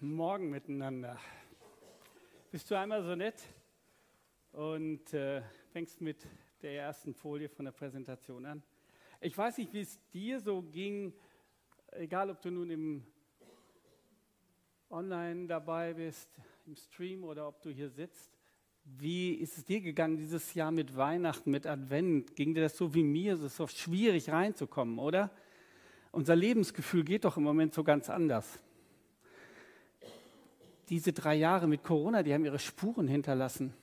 Morgen miteinander. Bist du einmal so nett und äh, fängst mit der ersten Folie von der Präsentation an? Ich weiß nicht, wie es dir so ging, egal ob du nun im Online dabei bist, im Stream oder ob du hier sitzt. Wie ist es dir gegangen dieses Jahr mit Weihnachten, mit Advent? Ging dir das so wie mir? Es ist so schwierig reinzukommen, oder? Unser Lebensgefühl geht doch im Moment so ganz anders diese drei Jahre mit Corona, die haben ihre Spuren hinterlassen.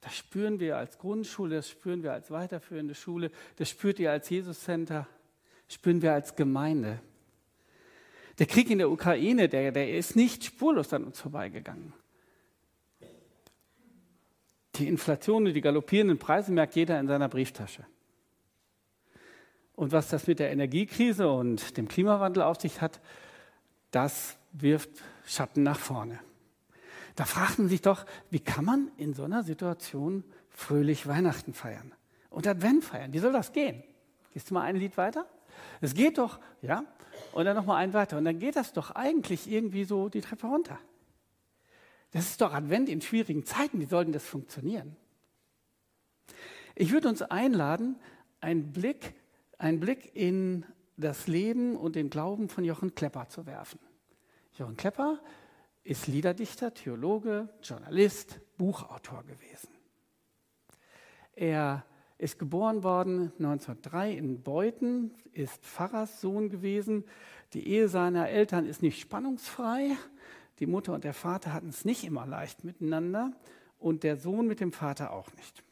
Das spüren wir als Grundschule, das spüren wir als weiterführende Schule, das spürt ihr als Jesus-Center, spüren wir als Gemeinde. Der Krieg in der Ukraine, der, der ist nicht spurlos an uns vorbeigegangen. Die Inflation und die galoppierenden Preise merkt jeder in seiner Brieftasche. Und was das mit der Energiekrise und dem Klimawandel auf sich hat, das wirft Schatten nach vorne. Da fragt man sich doch, wie kann man in so einer Situation fröhlich Weihnachten feiern und Advent feiern? Wie soll das gehen? Gehst du mal ein Lied weiter? Es geht doch, ja, und dann nochmal ein weiter. Und dann geht das doch eigentlich irgendwie so die Treppe runter. Das ist doch Advent in schwierigen Zeiten. Wie soll denn das funktionieren? Ich würde uns einladen, einen Blick, einen Blick in das Leben und den Glauben von Jochen Klepper zu werfen. Jochen Klepper ist Liederdichter, Theologe, Journalist, Buchautor gewesen. Er ist geboren worden 1903 in Beuthen, ist Pfarrerssohn gewesen. Die Ehe seiner Eltern ist nicht spannungsfrei. Die Mutter und der Vater hatten es nicht immer leicht miteinander und der Sohn mit dem Vater auch nicht.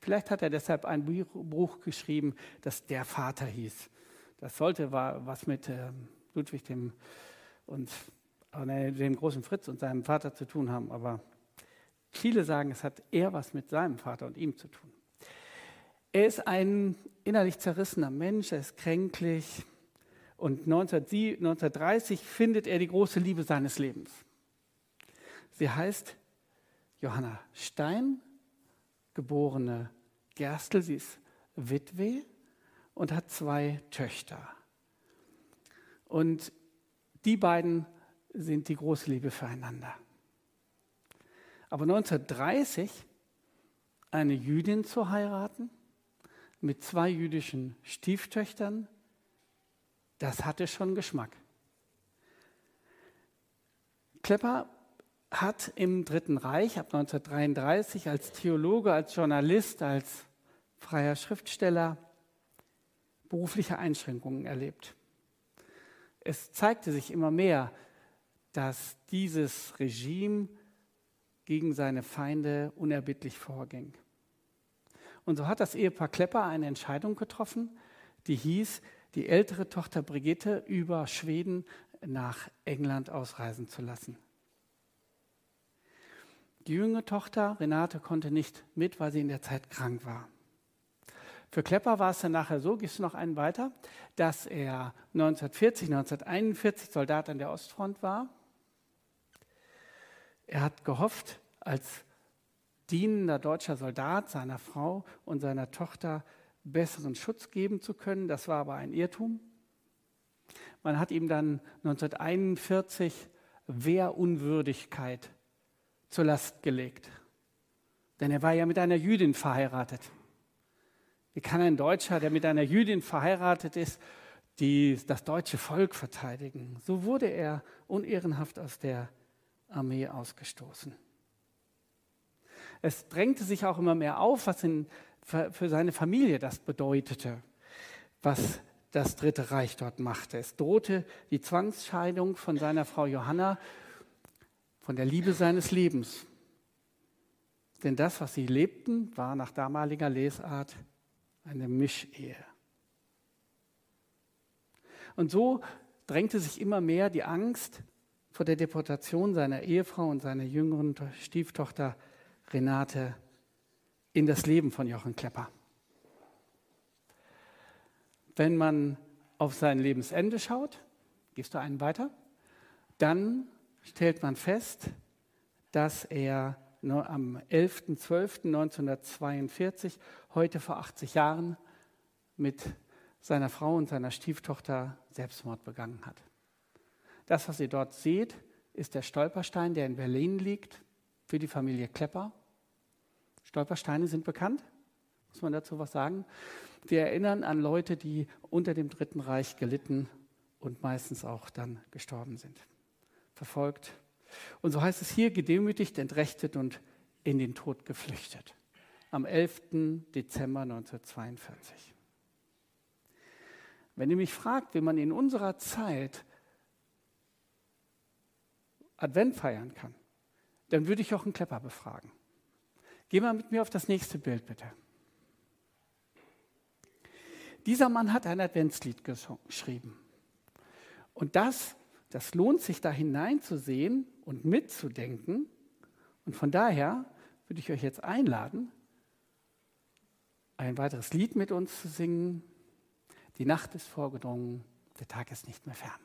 Vielleicht hat er deshalb ein Buch geschrieben, das Der Vater hieß. Das sollte was mit ähm, Ludwig dem und dem großen Fritz und seinem Vater zu tun haben, aber viele sagen, es hat eher was mit seinem Vater und ihm zu tun. Er ist ein innerlich zerrissener Mensch, er ist kränklich und 1930 findet er die große Liebe seines Lebens. Sie heißt Johanna Stein, geborene Gerstel, sie ist Witwe und hat zwei Töchter. Und die beiden sind die große Liebe füreinander. Aber 1930 eine Jüdin zu heiraten mit zwei jüdischen Stieftöchtern, das hatte schon Geschmack. Klepper hat im Dritten Reich ab 1933 als Theologe, als Journalist, als freier Schriftsteller berufliche Einschränkungen erlebt. Es zeigte sich immer mehr, dass dieses Regime gegen seine Feinde unerbittlich vorging. Und so hat das Ehepaar Klepper eine Entscheidung getroffen, die hieß, die ältere Tochter Brigitte über Schweden nach England ausreisen zu lassen. Die jüngere Tochter Renate konnte nicht mit, weil sie in der Zeit krank war. Für Klepper war es dann nachher so, gehst du noch einen weiter, dass er 1940, 1941 Soldat an der Ostfront war er hat gehofft, als dienender deutscher Soldat seiner Frau und seiner Tochter besseren Schutz geben zu können. Das war aber ein Irrtum. Man hat ihm dann 1941 Wehrunwürdigkeit zur Last gelegt. Denn er war ja mit einer Jüdin verheiratet. Wie kann ein Deutscher, der mit einer Jüdin verheiratet ist, die, das deutsche Volk verteidigen? So wurde er unehrenhaft aus der Armee ausgestoßen. Es drängte sich auch immer mehr auf, was in, für seine Familie das bedeutete, was das Dritte Reich dort machte. Es drohte die Zwangsscheidung von seiner Frau Johanna, von der Liebe seines Lebens. Denn das, was sie lebten, war nach damaliger Lesart eine Mischehe. Und so drängte sich immer mehr die Angst, vor der Deportation seiner Ehefrau und seiner jüngeren Stieftochter Renate in das Leben von Jochen Klepper. Wenn man auf sein Lebensende schaut, gehst du einen weiter, dann stellt man fest, dass er am 11.12.1942, heute vor 80 Jahren, mit seiner Frau und seiner Stieftochter Selbstmord begangen hat. Das, was ihr dort seht, ist der Stolperstein, der in Berlin liegt, für die Familie Klepper. Stolpersteine sind bekannt. Muss man dazu was sagen? Die erinnern an Leute, die unter dem Dritten Reich gelitten und meistens auch dann gestorben sind. Verfolgt. Und so heißt es hier, gedemütigt, entrechtet und in den Tod geflüchtet. Am 11. Dezember 1942. Wenn ihr mich fragt, wie man in unserer Zeit Advent feiern kann, dann würde ich auch einen Klepper befragen. Geh mal mit mir auf das nächste Bild, bitte. Dieser Mann hat ein Adventslied geschrieben. Und das, das lohnt sich da hineinzusehen und mitzudenken. Und von daher würde ich euch jetzt einladen, ein weiteres Lied mit uns zu singen. Die Nacht ist vorgedrungen, der Tag ist nicht mehr fern.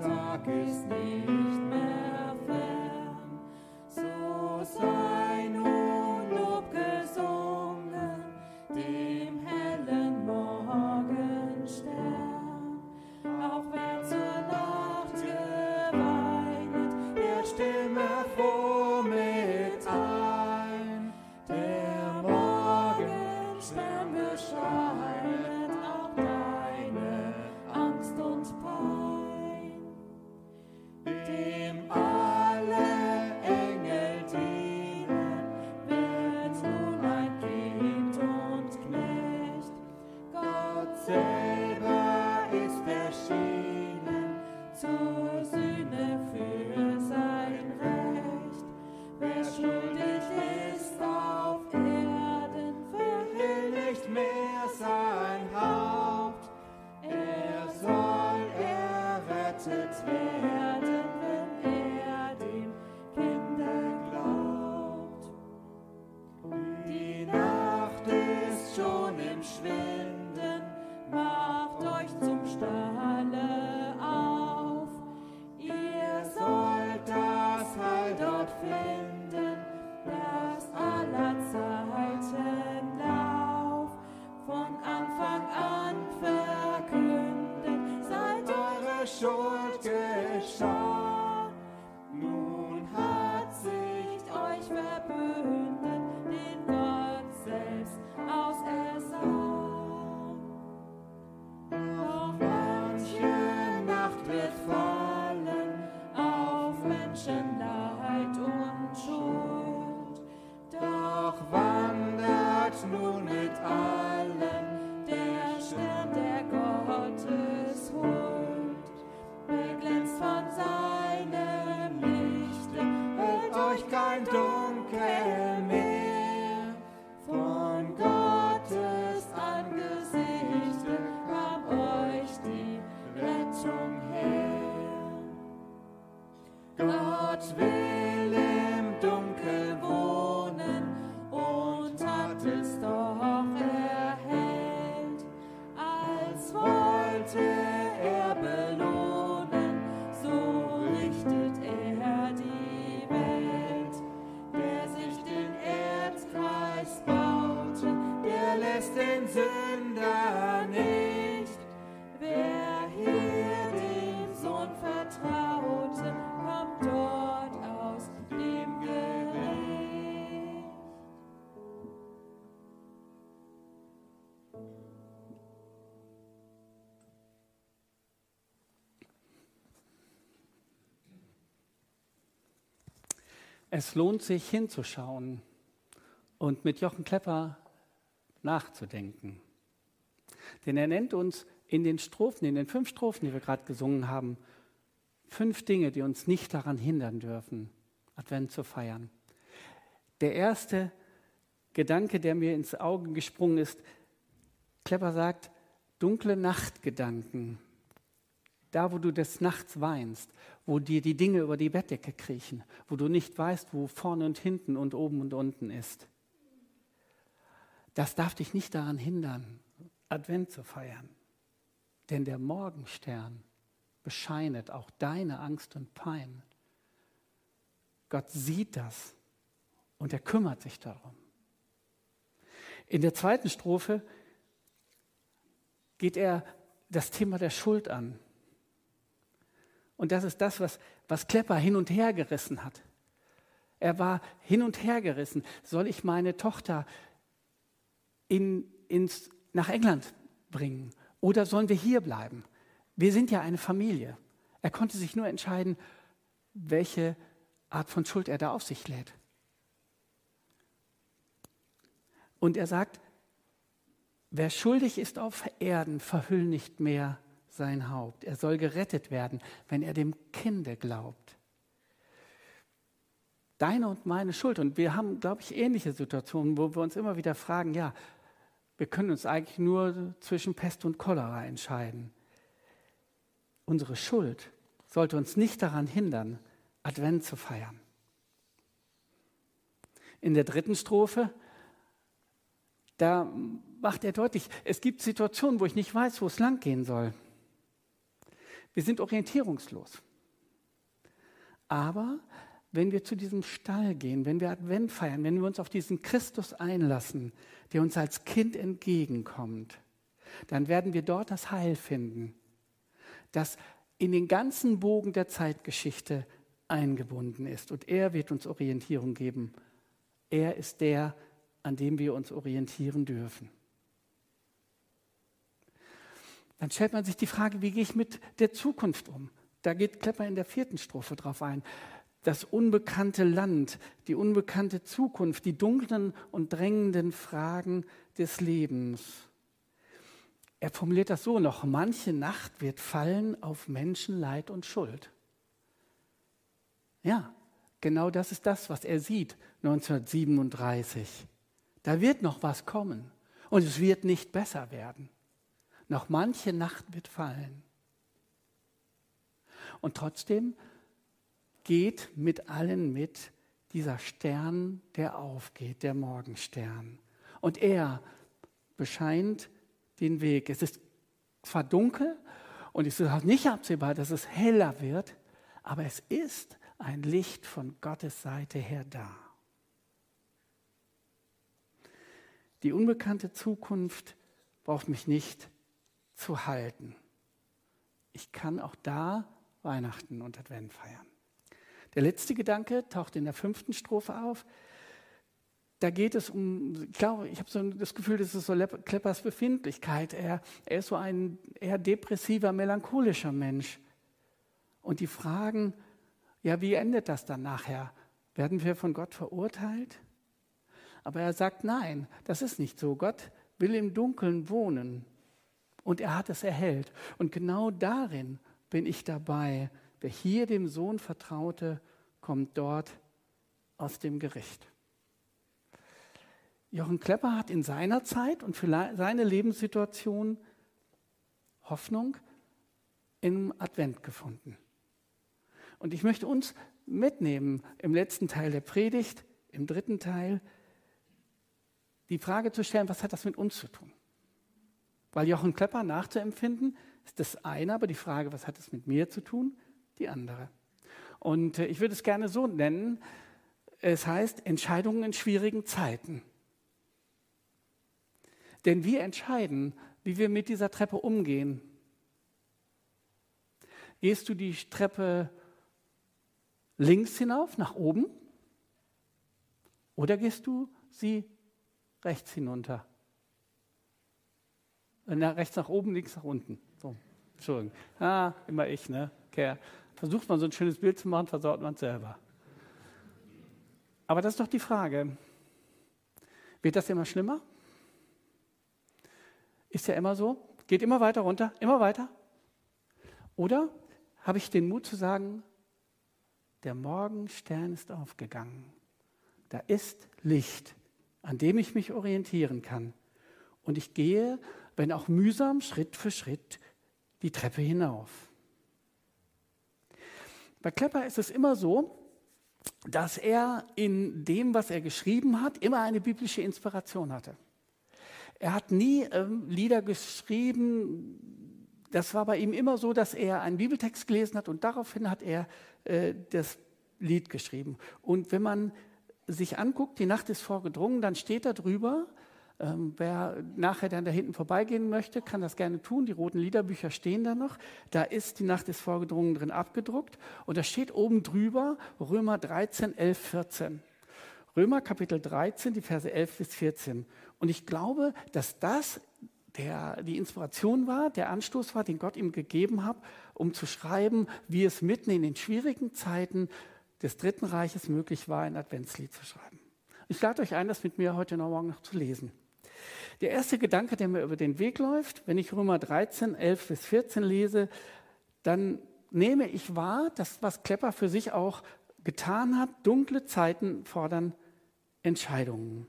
Tag ist nicht mehr. say Es lohnt sich hinzuschauen und mit Jochen Klepper nachzudenken. Denn er nennt uns in den Strophen, in den fünf Strophen, die wir gerade gesungen haben, fünf Dinge, die uns nicht daran hindern dürfen, Advent zu feiern. Der erste Gedanke, der mir ins Auge gesprungen ist, Klepper sagt, dunkle Nachtgedanken da, wo du des Nachts weinst, wo dir die Dinge über die Bettdecke kriechen, wo du nicht weißt, wo vorne und hinten und oben und unten ist. das darf dich nicht daran hindern, Advent zu feiern. Denn der Morgenstern bescheinet auch deine Angst und Pein. Gott sieht das und er kümmert sich darum. In der zweiten Strophe geht er das Thema der Schuld an. Und das ist das, was, was Klepper hin und her gerissen hat. Er war hin und her gerissen. Soll ich meine Tochter in, ins, nach England bringen oder sollen wir hier bleiben? Wir sind ja eine Familie. Er konnte sich nur entscheiden, welche Art von Schuld er da auf sich lädt. Und er sagt, wer schuldig ist auf Erden, verhüll nicht mehr sein Haupt. Er soll gerettet werden, wenn er dem Kinde glaubt. Deine und meine Schuld. Und wir haben, glaube ich, ähnliche Situationen, wo wir uns immer wieder fragen, ja, wir können uns eigentlich nur zwischen Pest und Cholera entscheiden. Unsere Schuld sollte uns nicht daran hindern, Advent zu feiern. In der dritten Strophe, da macht er deutlich, es gibt Situationen, wo ich nicht weiß, wo es lang gehen soll. Wir sind orientierungslos. Aber wenn wir zu diesem Stall gehen, wenn wir Advent feiern, wenn wir uns auf diesen Christus einlassen, der uns als Kind entgegenkommt, dann werden wir dort das Heil finden, das in den ganzen Bogen der Zeitgeschichte eingebunden ist. Und er wird uns Orientierung geben. Er ist der, an dem wir uns orientieren dürfen. Dann stellt man sich die Frage, wie gehe ich mit der Zukunft um? Da geht Klepper in der vierten Strophe drauf ein das unbekannte Land, die unbekannte Zukunft, die dunklen und drängenden Fragen des Lebens. Er formuliert das so noch, manche Nacht wird fallen auf Menschenleid und Schuld. Ja, genau das ist das, was er sieht 1937. Da wird noch was kommen und es wird nicht besser werden. Noch manche Nacht wird fallen. Und trotzdem geht mit allen mit, dieser Stern, der aufgeht, der Morgenstern. Und er bescheint den Weg. Es ist zwar dunkel und es ist auch nicht absehbar, dass es heller wird, aber es ist ein Licht von Gottes Seite her da. Die unbekannte Zukunft braucht mich nicht zu halten. Ich kann auch da Weihnachten und Advent feiern. Der letzte Gedanke taucht in der fünften Strophe auf. Da geht es um, ich glaube, ich habe so das Gefühl, das ist so Kleppers Befindlichkeit. Er, er ist so ein eher depressiver, melancholischer Mensch. Und die Fragen, ja, wie endet das dann nachher? Werden wir von Gott verurteilt? Aber er sagt, nein, das ist nicht so. Gott will im Dunkeln wohnen und er hat es erhellt. Und genau darin bin ich dabei, Wer hier dem Sohn vertraute, kommt dort aus dem Gericht. Jochen Klepper hat in seiner Zeit und für seine Lebenssituation Hoffnung im Advent gefunden. Und ich möchte uns mitnehmen im letzten Teil der Predigt, im dritten Teil, die Frage zu stellen, was hat das mit uns zu tun? Weil Jochen Klepper nachzuempfinden, ist das eine, aber die Frage, was hat es mit mir zu tun, die andere. Und äh, ich würde es gerne so nennen, es heißt Entscheidungen in schwierigen Zeiten. Denn wir entscheiden, wie wir mit dieser Treppe umgehen. Gehst du die Treppe links hinauf, nach oben? Oder gehst du sie rechts hinunter? Äh, na, rechts nach oben, links nach unten. So, Entschuldigung. Ah, immer ich, ne? Okay. Versucht man so ein schönes Bild zu machen, versaut man es selber. Aber das ist doch die Frage. Wird das immer schlimmer? Ist ja immer so? Geht immer weiter runter, immer weiter? Oder habe ich den Mut zu sagen, der Morgenstern ist aufgegangen. Da ist Licht, an dem ich mich orientieren kann. Und ich gehe, wenn auch mühsam, Schritt für Schritt die Treppe hinauf. Bei Klepper ist es immer so, dass er in dem, was er geschrieben hat, immer eine biblische Inspiration hatte. Er hat nie ähm, Lieder geschrieben. Das war bei ihm immer so, dass er einen Bibeltext gelesen hat und daraufhin hat er äh, das Lied geschrieben. Und wenn man sich anguckt, die Nacht ist vorgedrungen, dann steht da drüber, ähm, wer nachher dann da hinten vorbeigehen möchte, kann das gerne tun. Die roten Liederbücher stehen da noch. Da ist die Nacht ist vorgedrungen drin abgedruckt. Und da steht oben drüber Römer 13, 11, 14. Römer Kapitel 13, die Verse 11 bis 14. Und ich glaube, dass das der, die Inspiration war, der Anstoß war, den Gott ihm gegeben hat, um zu schreiben, wie es mitten in den schwierigen Zeiten des Dritten Reiches möglich war, ein Adventslied zu schreiben. Ich lade euch ein, das mit mir heute Morgen noch zu lesen. Der erste Gedanke, der mir über den Weg läuft, wenn ich Römer 13, 11 bis 14 lese, dann nehme ich wahr, dass was Klepper für sich auch getan hat, dunkle Zeiten fordern Entscheidungen.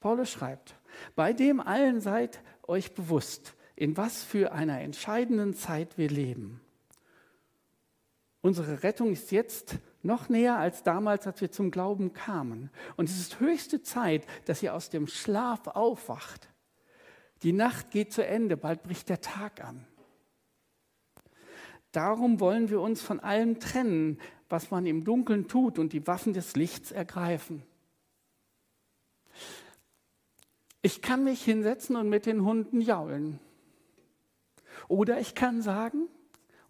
Paulus schreibt, bei dem allen seid euch bewusst, in was für einer entscheidenden Zeit wir leben. Unsere Rettung ist jetzt noch näher als damals, als wir zum Glauben kamen. Und es ist höchste Zeit, dass ihr aus dem Schlaf aufwacht. Die Nacht geht zu Ende, bald bricht der Tag an. Darum wollen wir uns von allem trennen, was man im Dunkeln tut und die Waffen des Lichts ergreifen. Ich kann mich hinsetzen und mit den Hunden jaulen. Oder ich kann sagen,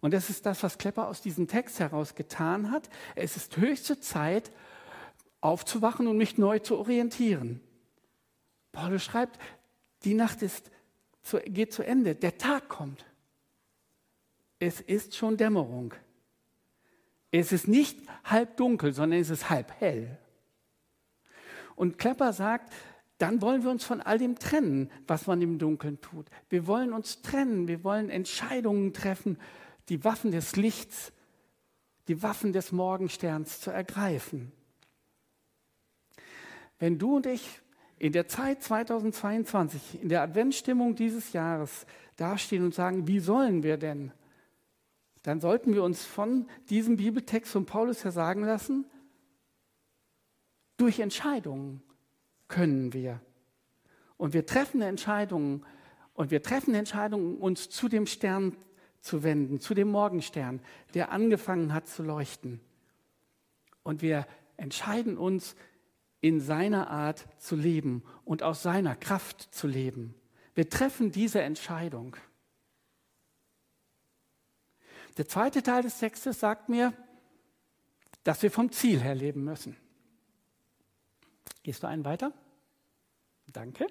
und das ist das, was Klepper aus diesem Text heraus getan hat. Es ist höchste Zeit, aufzuwachen und mich neu zu orientieren. Paulus schreibt, die Nacht ist, geht zu Ende, der Tag kommt. Es ist schon Dämmerung. Es ist nicht halb dunkel, sondern es ist halb hell. Und Klepper sagt, dann wollen wir uns von all dem trennen, was man im Dunkeln tut. Wir wollen uns trennen, wir wollen Entscheidungen treffen die Waffen des Lichts, die Waffen des Morgensterns zu ergreifen. Wenn du und ich in der Zeit 2022, in der Adventsstimmung dieses Jahres dastehen und sagen, wie sollen wir denn, dann sollten wir uns von diesem Bibeltext von Paulus her sagen lassen, durch Entscheidungen können wir. Und wir treffen Entscheidungen und wir treffen Entscheidungen, uns zu dem Stern zu wenden, zu dem Morgenstern, der angefangen hat zu leuchten. Und wir entscheiden uns, in seiner Art zu leben und aus seiner Kraft zu leben. Wir treffen diese Entscheidung. Der zweite Teil des Textes sagt mir, dass wir vom Ziel her leben müssen. Gehst du einen weiter? Danke.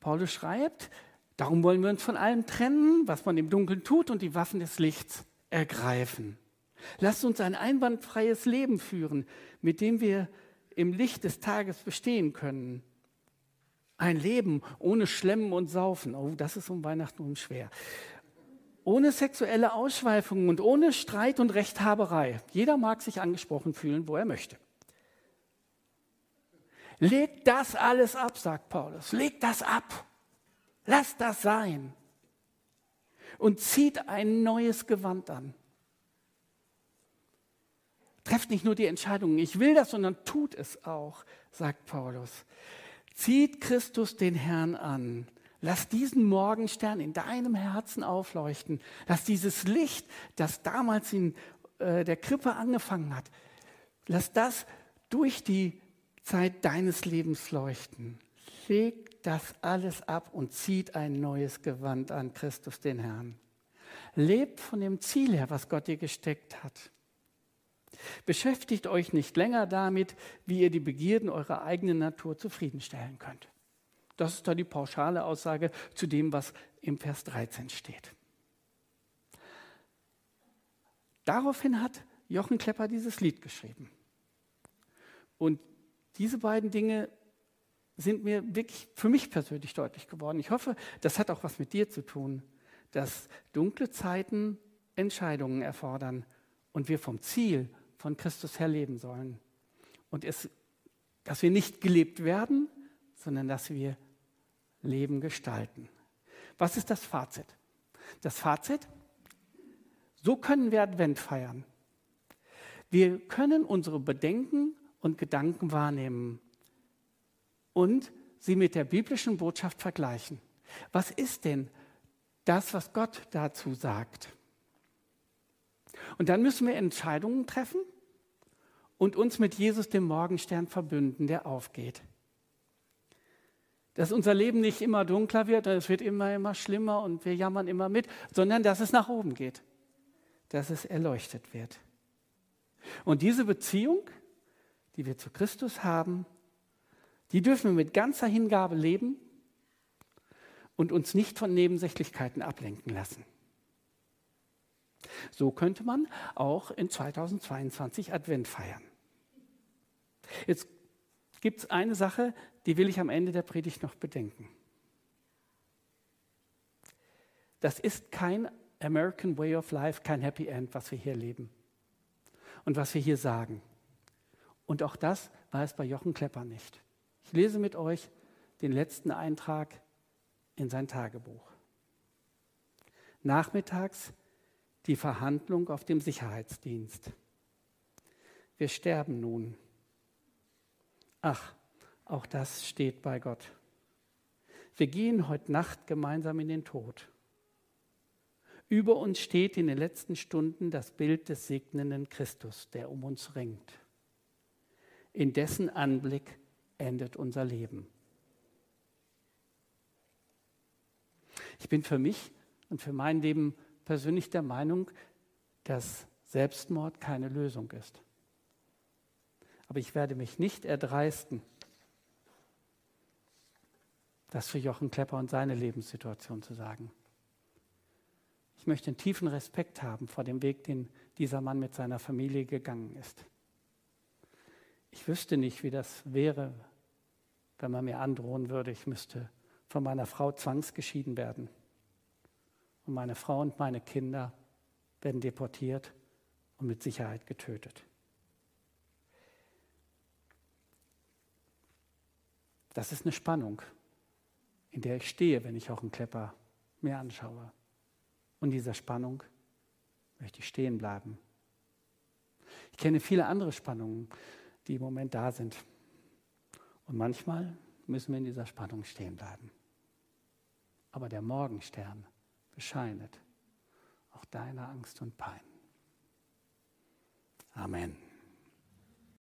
Paulus schreibt, Darum wollen wir uns von allem trennen, was man im Dunkeln tut und die Waffen des Lichts ergreifen. Lasst uns ein einwandfreies Leben führen, mit dem wir im Licht des Tages bestehen können. Ein Leben ohne Schlemmen und Saufen. Oh, das ist um Weihnachten um schwer. Ohne sexuelle Ausschweifungen und ohne Streit und Rechthaberei. Jeder mag sich angesprochen fühlen, wo er möchte. Legt das alles ab, sagt Paulus. Legt das ab. Lasst das sein. Und zieht ein neues Gewand an. Trefft nicht nur die Entscheidungen, ich will das, sondern tut es auch, sagt Paulus. Zieht Christus den Herrn an. Lass diesen Morgenstern in deinem Herzen aufleuchten. Lass dieses Licht, das damals in äh, der Krippe angefangen hat, lass das durch die Zeit deines Lebens leuchten. Leg das alles ab und zieht ein neues Gewand an Christus den Herrn. Lebt von dem Ziel her, was Gott dir gesteckt hat. Beschäftigt euch nicht länger damit, wie ihr die Begierden eurer eigenen Natur zufriedenstellen könnt. Das ist da die pauschale Aussage zu dem, was im Vers 13 steht. Daraufhin hat Jochen Klepper dieses Lied geschrieben. Und diese beiden Dinge sind mir wirklich für mich persönlich deutlich geworden. Ich hoffe, das hat auch was mit dir zu tun, dass dunkle Zeiten Entscheidungen erfordern und wir vom Ziel von Christus her leben sollen. Und es, dass wir nicht gelebt werden, sondern dass wir Leben gestalten. Was ist das Fazit? Das Fazit, so können wir Advent feiern. Wir können unsere Bedenken und Gedanken wahrnehmen und sie mit der biblischen Botschaft vergleichen. Was ist denn das, was Gott dazu sagt? Und dann müssen wir Entscheidungen treffen und uns mit Jesus, dem Morgenstern, verbünden, der aufgeht. Dass unser Leben nicht immer dunkler wird, es wird immer, immer schlimmer und wir jammern immer mit, sondern dass es nach oben geht, dass es erleuchtet wird. Und diese Beziehung, die wir zu Christus haben, die dürfen wir mit ganzer Hingabe leben und uns nicht von Nebensächlichkeiten ablenken lassen. So könnte man auch in 2022 Advent feiern. Jetzt gibt es eine Sache, die will ich am Ende der Predigt noch bedenken. Das ist kein American Way of Life, kein Happy End, was wir hier leben und was wir hier sagen. Und auch das war es bei Jochen Klepper nicht. Ich lese mit euch den letzten Eintrag in sein Tagebuch. Nachmittags die Verhandlung auf dem Sicherheitsdienst. Wir sterben nun. Ach, auch das steht bei Gott. Wir gehen heute Nacht gemeinsam in den Tod. Über uns steht in den letzten Stunden das Bild des segnenden Christus, der um uns ringt. In dessen Anblick endet unser Leben. Ich bin für mich und für mein Leben persönlich der Meinung, dass Selbstmord keine Lösung ist. Aber ich werde mich nicht erdreisten, das für Jochen Klepper und seine Lebenssituation zu sagen. Ich möchte einen tiefen Respekt haben vor dem Weg, den dieser Mann mit seiner Familie gegangen ist. Ich wüsste nicht, wie das wäre, wenn man mir androhen würde, ich müsste von meiner Frau zwangsgeschieden werden. Und meine Frau und meine Kinder werden deportiert und mit Sicherheit getötet. Das ist eine Spannung, in der ich stehe, wenn ich auch einen Klepper mir anschaue. Und dieser Spannung möchte ich stehen bleiben. Ich kenne viele andere Spannungen, die im Moment da sind. Und manchmal müssen wir in dieser Spannung stehen bleiben. Aber der Morgenstern bescheinet auch deine Angst und Pein. Amen.